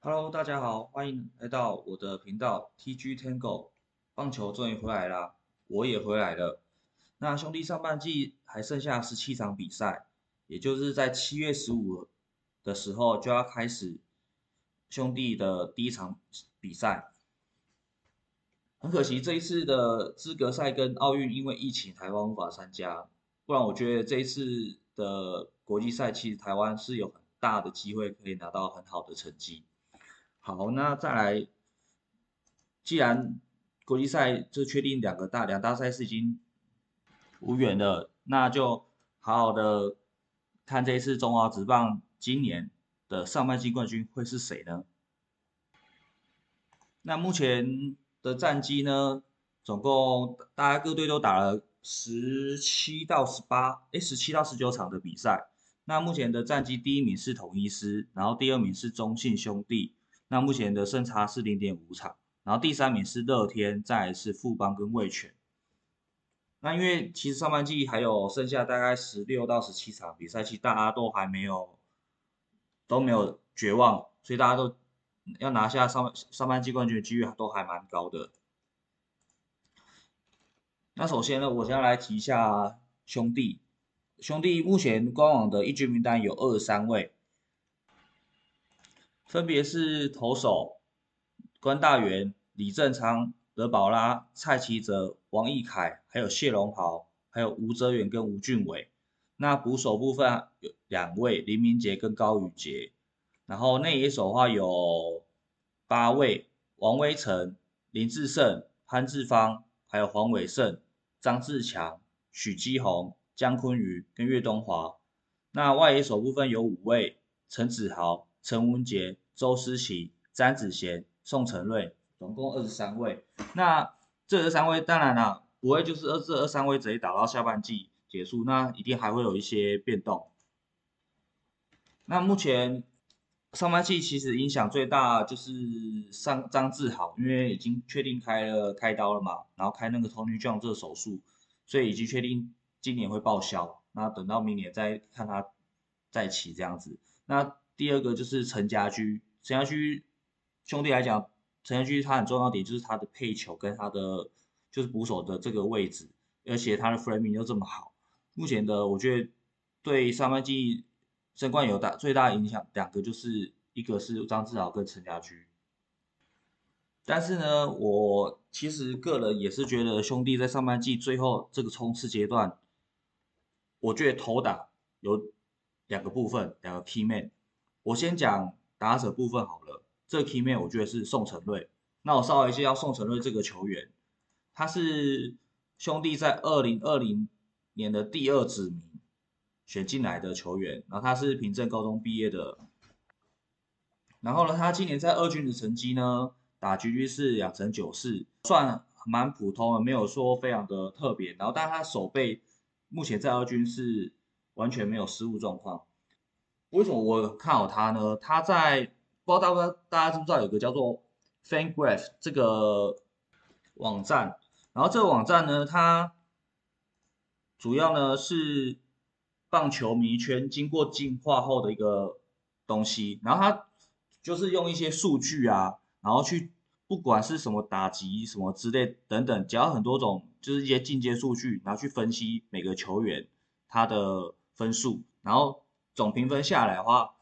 Hello，大家好，欢迎来到我的频道 TG Tango。棒球终于回来啦，我也回来了。那兄弟上半季还剩下十七场比赛，也就是在七月十五的时候就要开始兄弟的第一场比赛。很可惜这一次的资格赛跟奥运因为疫情台湾无法参加，不然我觉得这一次的国际赛其实台湾是有很大的机会可以拿到很好的成绩。好，那再来，既然国际赛就确定两个大两大赛事已经无缘了，那就好好的看这一次中华职棒今年的上半季冠军会是谁呢？那目前的战绩呢，总共大家各队都打了十七到十八，哎，十七到十九场的比赛。那目前的战绩，第一名是统一师，然后第二名是中信兄弟。那目前的胜差是零点五场，然后第三名是乐天，再来是富邦跟味全。那因为其实上半季还有剩下大概十六到十七场比赛，其实大家都还没有都没有绝望，所以大家都要拿下上上半季冠军的几率都还蛮高的。那首先呢，我先来提一下兄弟，兄弟目前官网的一军名单有二十三位。分别是投手关大元、李正昌、德保拉、蔡奇哲、王义凯，还有谢龙豪，还有吴哲远跟吴俊伟。那捕手部分有两位林明杰跟高宇杰，然后内野手的话有八位王威成、林志胜、潘志芳，还有黄伟胜、张志强、许基宏、江坤宇跟岳东华。那外野手部分有五位陈子豪。陈文杰、周思齐、詹子贤、宋承瑞，总共二十三位。那这二十三位当然了，不会就是二这二三位直接打到下半季结束，那一定还会有一些变动。那目前上半季其实影响最大就是上张志豪，因为已经确定开了开刀了嘛，然后开那个 Tony John 这个手术，所以已经确定今年会报销。那等到明年再看他再起这样子。那第二个就是陈家驹，陈家驹兄弟来讲，陈家驹他很重要点就是他的配球跟他的就是捕手的这个位置，而且他的 framing 又这么好。目前的我觉得对上半季争冠有大最大影响，两个就是一个是张志豪跟陈家驹。但是呢，我其实个人也是觉得兄弟在上半季最后这个冲刺阶段，我觉得投打有两个部分，两个 key man。我先讲打者部分好了，这 key man 我觉得是宋承瑞。那我稍微介绍宋承瑞这个球员，他是兄弟在二零二零年的第二指名选进来的球员，然后他是平镇高中毕业的。然后呢，他今年在二军的成绩呢，打局局是两成九四，算蛮普通的，没有说非常的特别。然后，但他手背目前在二军是完全没有失误状况。为什么我看好他呢？他在不知道大家大家知不知道有个叫做 FanGraph 这个网站，然后这个网站呢，它主要呢是棒球迷圈经过进化后的一个东西，然后它就是用一些数据啊，然后去不管是什么打击什么之类等等，只要很多种就是一些进阶数据，然后去分析每个球员他的分数，然后。总评分下来的话，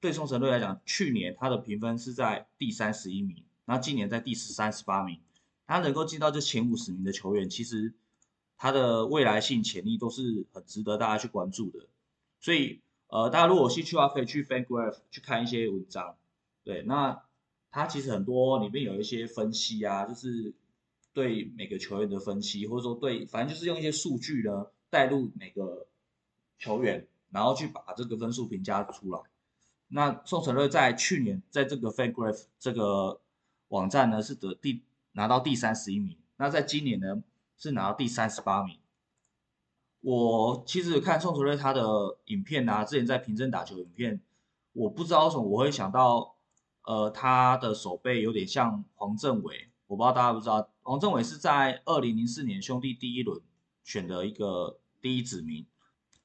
对宋承瑞来讲，去年他的评分是在第三十一名，那今年在第十三十八名。他能够进到这前五十名的球员，其实他的未来性潜力都是很值得大家去关注的。所以，呃，大家如果有兴趣的话，可以去 FanGraph 去看一些文章。对，那他其实很多里面有一些分析啊，就是对每个球员的分析，或者说对，反正就是用一些数据呢带入每个球员。然后去把这个分数评价出来。那宋承瑞在去年在这个 FanGraph 这个网站呢是得第拿到第三十一名，那在今年呢是拿到第三十八名。我其实看宋承瑞他的影片啊，之前在平镇打球影片，我不知道为什么我会想到，呃，他的手背有点像黄政伟，我不知道大家不知道，黄政伟是在二零零四年兄弟第一轮选的一个第一指名。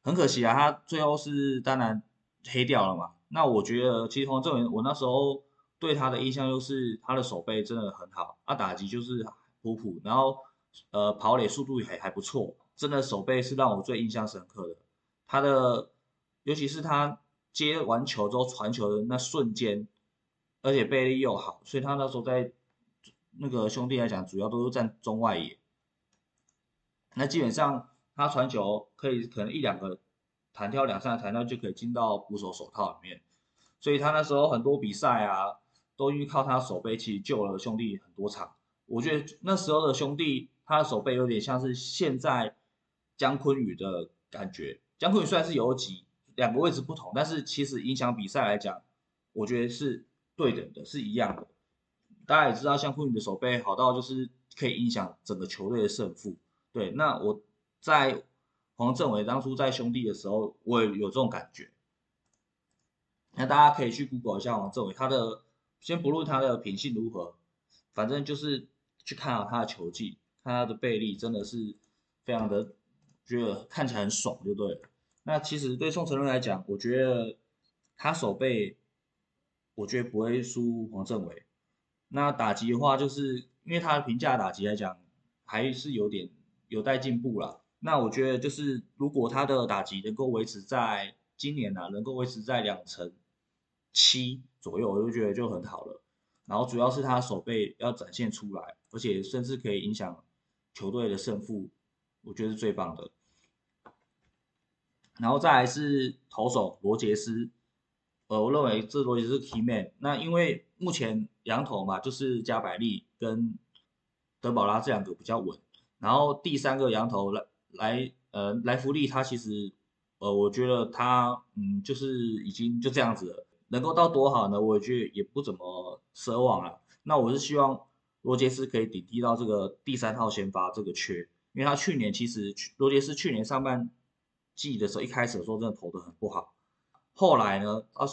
很可惜啊，他最后是当然黑掉了嘛。那我觉得其实黄正元，我那时候对他的印象就是他的手背真的很好，啊打击就是普普，然后呃跑垒速度也还不错，真的手背是让我最印象深刻的。他的尤其是他接完球之后传球的那瞬间，而且背力又好，所以他那时候在那个兄弟来讲，主要都是站中外野。那基本上他传球可以可能一两个弹跳两三个弹跳就可以进到捕手手套里面，所以他那时候很多比赛啊。都依靠他手背，其实救了兄弟很多场。我觉得那时候的兄弟，他的手背有点像是现在姜昆宇的感觉。姜昆宇虽然是游击，两个位置不同，但是其实影响比赛来讲，我觉得是对等的，是一样的。大家也知道，姜昆宇的手背好到就是可以影响整个球队的胜负。对，那我在黄政伟当初在兄弟的时候，我也有这种感觉。那大家可以去 Google 一下黄政伟，他的。先不论他的品性如何，反正就是去看好他的球技，看他的背力，真的是非常的觉得看起来很爽，就对了。那其实对宋承瑞来讲，我觉得他手背，我觉得不会输黄政伟。那打击的话，就是因为他的评价打击来讲，还是有点有待进步了。那我觉得就是如果他的打击能够维持在今年呢，能够维持在两成。七左右，我就觉得就很好了。然后主要是他手背要展现出来，而且甚至可以影响球队的胜负，我觉得是最棒的。然后再来是投手罗杰斯，呃，我认为这罗杰斯 key man。那因为目前羊头嘛，就是加百利跟德保拉这两个比较稳。然后第三个羊头来呃来福利，他其实呃我觉得他嗯就是已经就这样子了。能够到多好呢？我觉得也不怎么奢望了。那我是希望罗杰斯可以顶替到这个第三号先发这个缺，因为他去年其实罗杰斯去年上半季的时候一开始的时候真的投的很不好，后来呢，啊，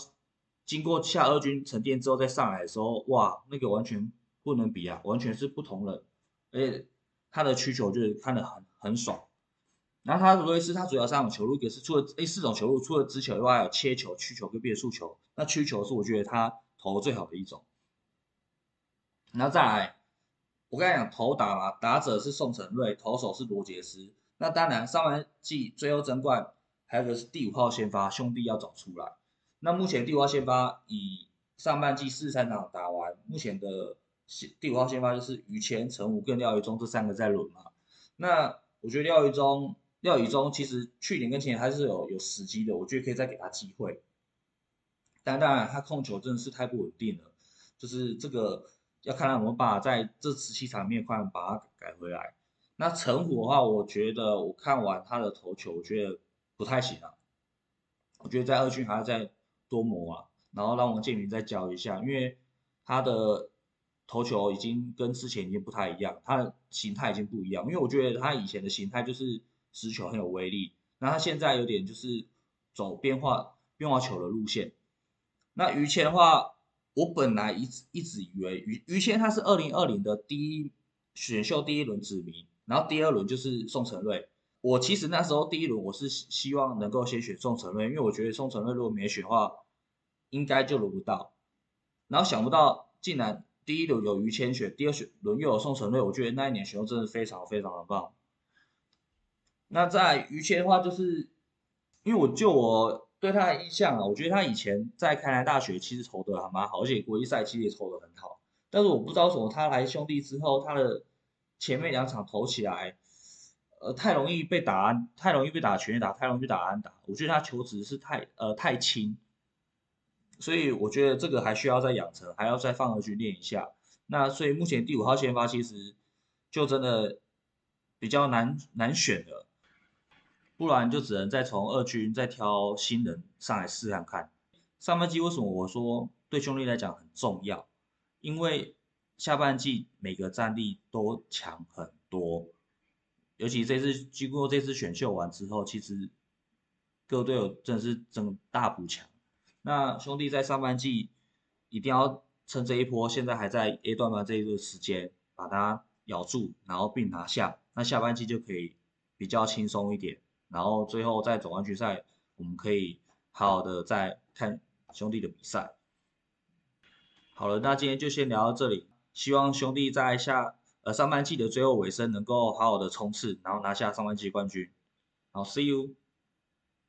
经过下二军沉淀之后再上来的时候，哇，那个完全不能比啊，完全是不同人，而且他的需求就是看得很很爽。然后他罗杰斯他主要三种球路，也是除了 A 四种球路，除了直球以外，有切球、曲球跟变速球。那曲球是我觉得他投最好的一种。那再来，我刚才讲投打嘛，打者是宋承瑞，投手是罗杰斯。那当然上半季最后争冠还有个是第五号先发兄弟要找出来。那目前第五号先发以上半季四十三场打完，目前的第五号先发就是于谦、陈武跟廖宇中这三个在轮嘛。那我觉得廖宇中。廖宇中其实去年跟前年还是有有时机的，我觉得可以再给他机会。但当然他控球真的是太不稳定了，就是这个要看他有没有办法在这十七场面快把它改回来。那陈虎的话，我觉得我看完他的投球，我觉得不太行啊。我觉得在二军还要再多磨啊，然后让王建民再教一下，因为他的。投球已经跟之前已经不太一样，他的形态已经不一样。因为我觉得他以前的形态就是直球很有威力，那他现在有点就是走变化变化球的路线。那于谦的话，我本来一直一直以为于于谦他是二零二零的第一选秀第一轮指名，然后第二轮就是宋承瑞。我其实那时候第一轮我是希望能够先选宋承瑞，因为我觉得宋承瑞如果没选的话，应该就轮不到。然后想不到竟然。第一轮有于谦选，第二选轮又有宋承瑞，我觉得那一年选秀真的非常非常的棒。那在于谦的话，就是因为我就我对他的印象啊，我觉得他以前在开南大学其实投的还蛮好，而且国际赛其实也投的很好。但是我不知道什么，他来兄弟之后，他的前面两场投起来，呃，太容易被打安，太容易被打全打，太容易被打安打。我觉得他球职是太呃太轻。所以我觉得这个还需要再养成，还要再放回去练一下。那所以目前第五号先发其实就真的比较难难选了，不然就只能再从二军再挑新人上来试看看。上半季为什么我说对兄弟来讲很重要？因为下半季每个战力都强很多，尤其这次经过这次选秀完之后，其实各队友真的是真大补强。那兄弟在上半季一定要趁这一波现在还在 A 段的这一个时间把它咬住，然后并拿下，那下半季就可以比较轻松一点。然后最后在总冠军赛，我们可以好好的再看兄弟的比赛。好了，那今天就先聊到这里，希望兄弟在下呃上半季的最后尾声能够好好的冲刺，然后拿下上半季冠军。好，See you。